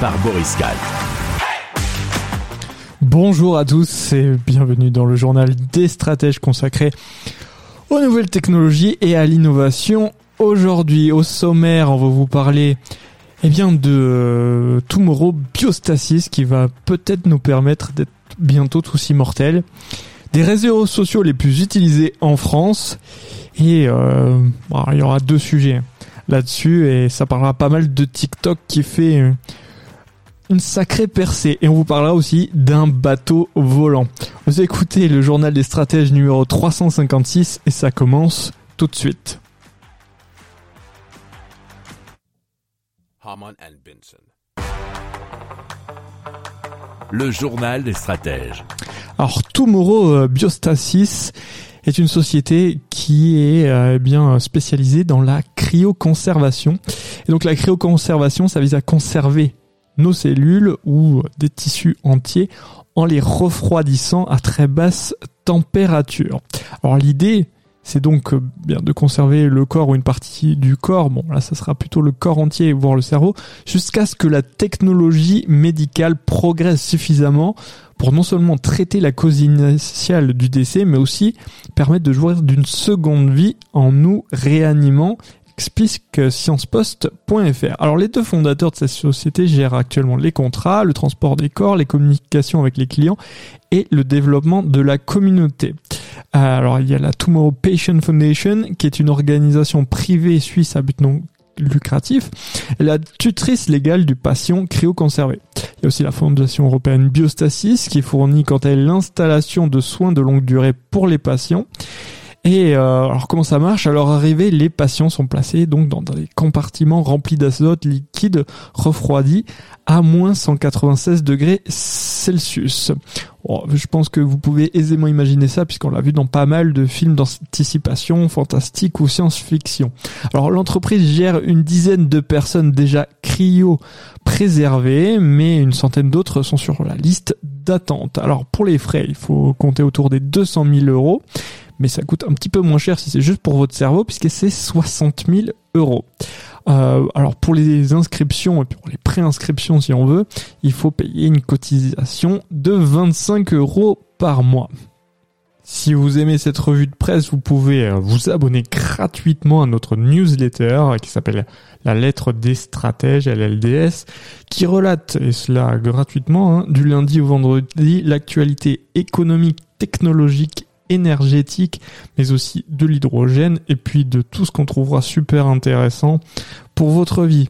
par Boris Kahl. Bonjour à tous et bienvenue dans le journal des stratèges consacré aux nouvelles technologies et à l'innovation. Aujourd'hui, au sommaire, on va vous parler eh bien, de euh, Tomorrow Biostasis qui va peut-être nous permettre d'être bientôt tous immortels des réseaux sociaux les plus utilisés en France. Et euh, il y aura deux sujets là-dessus et ça parlera pas mal de TikTok qui fait euh, une sacrée percée. Et on vous parlera aussi d'un bateau volant. Vous écoutez le journal des stratèges numéro 356 et ça commence tout de suite. Le journal des stratèges. Alors Tomorrow euh, Biostasis est une société qui est euh, bien spécialisée dans la cryoconservation. Et donc la cryoconservation, ça vise à conserver nos cellules ou des tissus entiers en les refroidissant à très basse température. Alors l'idée, c'est donc euh, bien de conserver le corps ou une partie du corps, bon là ça sera plutôt le corps entier, voire le cerveau, jusqu'à ce que la technologie médicale progresse suffisamment pour non seulement traiter la cause initiale du décès, mais aussi permettre de jouir d'une seconde vie en nous réanimant explique sciencepost.fr. Alors les deux fondateurs de cette société gèrent actuellement les contrats, le transport des corps, les communications avec les clients et le développement de la communauté. Alors il y a la Tomorrow Patient Foundation qui est une organisation privée suisse à but non lucratif, la tutrice légale du patient cryoconservé. Il y a aussi la Fondation européenne Biostasis qui fournit quant à elle l'installation de soins de longue durée pour les patients. Et euh, alors comment ça marche? À leur arrivée, les patients sont placés donc dans des compartiments remplis d'azote liquide refroidi à moins 196 degrés Celsius. je pense que vous pouvez aisément imaginer ça puisqu'on l'a vu dans pas mal de films d'anticipation, fantastique ou science-fiction. Alors l'entreprise gère une dizaine de personnes déjà cryo préservées, mais une centaine d'autres sont sur la liste d'attente. Alors pour les frais, il faut compter autour des 200 000 euros mais ça coûte un petit peu moins cher si c'est juste pour votre cerveau, puisque c'est 60 000 euros. Euh, alors pour les inscriptions et pour les préinscriptions si on veut, il faut payer une cotisation de 25 euros par mois. Si vous aimez cette revue de presse, vous pouvez euh, vous abonner gratuitement à notre newsletter qui s'appelle La lettre des stratèges, LLDS, qui relate, et cela gratuitement, hein, du lundi au vendredi, l'actualité économique, technologique énergétique, mais aussi de l'hydrogène et puis de tout ce qu'on trouvera super intéressant pour votre vie.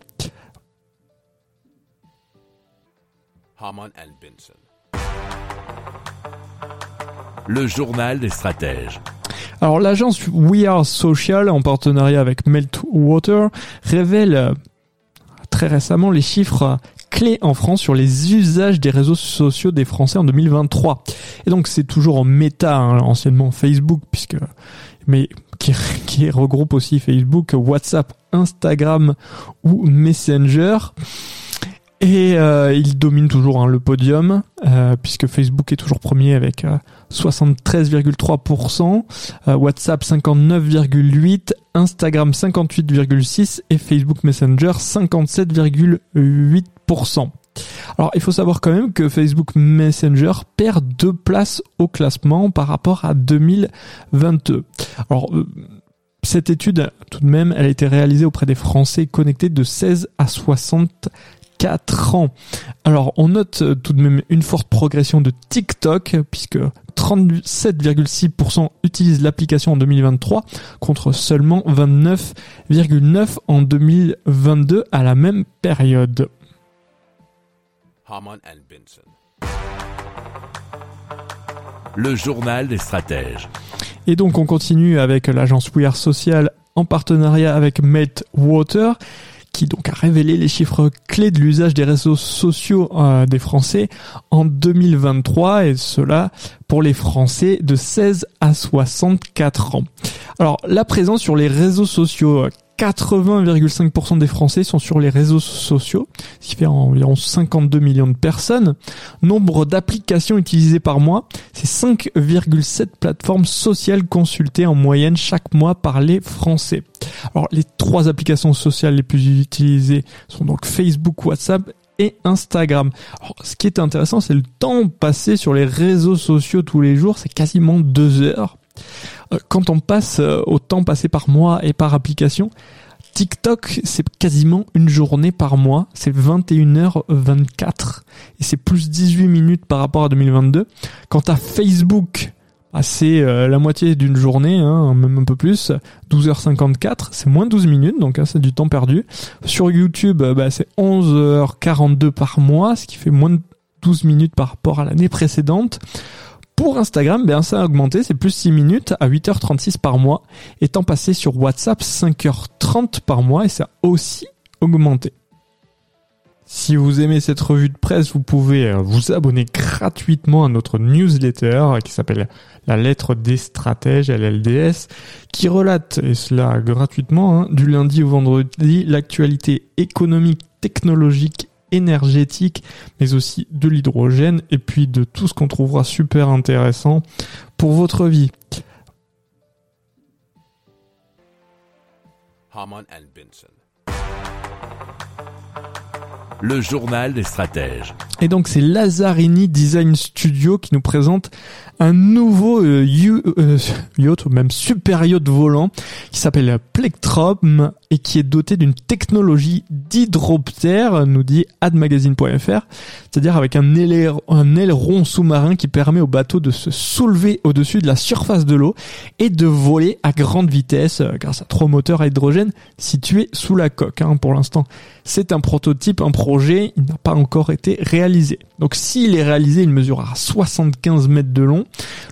Le journal des stratèges. Alors l'agence We Are Social en partenariat avec Meltwater révèle euh, très récemment les chiffres clé en France sur les usages des réseaux sociaux des Français en 2023. Et donc c'est toujours en méta, hein, anciennement Facebook, puisque mais qui, regroupe aussi Facebook, WhatsApp, Instagram ou Messenger. Et euh, il domine toujours hein, le podium, euh, puisque Facebook est toujours premier avec 73,3%, euh, WhatsApp 59,8%, Instagram 58,6% et Facebook Messenger 57,8%. Alors il faut savoir quand même que Facebook Messenger perd deux places au classement par rapport à 2022. Alors cette étude, tout de même, elle a été réalisée auprès des Français connectés de 16 à 60 4 ans. Alors on note euh, tout de même une forte progression de TikTok puisque 37,6% utilisent l'application en 2023 contre seulement 29,9% en 2022 à la même période. Le journal des stratèges. Et donc on continue avec l'agence We Are Social en partenariat avec Meltwater qui donc a révélé les chiffres clés de l'usage des réseaux sociaux euh, des Français en 2023 et cela pour les Français de 16 à 64 ans. Alors la présence sur les réseaux sociaux 80,5% des Français sont sur les réseaux sociaux, ce qui fait environ 52 millions de personnes. Nombre d'applications utilisées par mois, c'est 5,7 plateformes sociales consultées en moyenne chaque mois par les Français. Alors les trois applications sociales les plus utilisées sont donc Facebook, WhatsApp et Instagram. Alors, ce qui est intéressant, c'est le temps passé sur les réseaux sociaux tous les jours, c'est quasiment deux heures. Euh, quand on passe euh, au temps passé par mois et par application, TikTok, c'est quasiment une journée par mois, c'est 21h24 et c'est plus 18 minutes par rapport à 2022. Quant à Facebook, bah, c'est euh, la moitié d'une journée, hein, même un peu plus, 12h54, c'est moins 12 minutes, donc hein, c'est du temps perdu. Sur YouTube, bah, c'est 11h42 par mois, ce qui fait moins de 12 minutes par rapport à l'année précédente. Pour Instagram, ben ça a augmenté, c'est plus 6 minutes à 8h36 par mois, étant passé sur WhatsApp 5h30 par mois et ça a aussi augmenté. Si vous aimez cette revue de presse, vous pouvez euh, vous abonner gratuitement à notre newsletter qui s'appelle La lettre des stratèges, LLDS, qui relate, et cela gratuitement, hein, du lundi au vendredi, l'actualité économique, technologique énergétique, mais aussi de l'hydrogène et puis de tout ce qu'on trouvera super intéressant pour votre vie. Le journal des stratèges. Et donc c'est Lazzarini Design Studio qui nous présente un nouveau euh, euh, yacht, ou même super yacht volant qui s'appelle Plectrum et qui est doté d'une technologie d'hydroptère, nous dit admagazine.fr, c'est-à-dire avec un, aileron, un aileron sous-marin qui permet au bateau de se soulever au-dessus de la surface de l'eau et de voler à grande vitesse euh, grâce à trois moteurs à hydrogène situés sous la coque. Hein, pour l'instant, c'est un prototype, un projet, il n'a pas encore été Donc s'il est réalisé, il mesurera 75 mètres de long.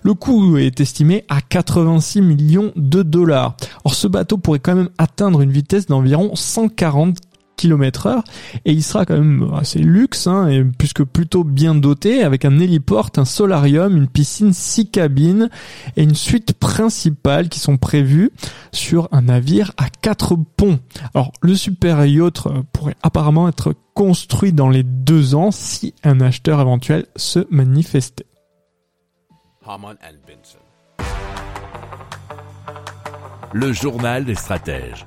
Le coût est estimé à 86 millions de dollars. Or ce bateau pourrait quand même atteindre une vitesse d'environ 140 et il sera quand même assez luxe hein, et puisque plutôt bien doté avec un héliport, un solarium, une piscine, six cabines et une suite principale qui sont prévues sur un navire à quatre ponts. Alors le super yacht pourrait apparemment être construit dans les deux ans si un acheteur éventuel se manifestait. Le journal des stratèges.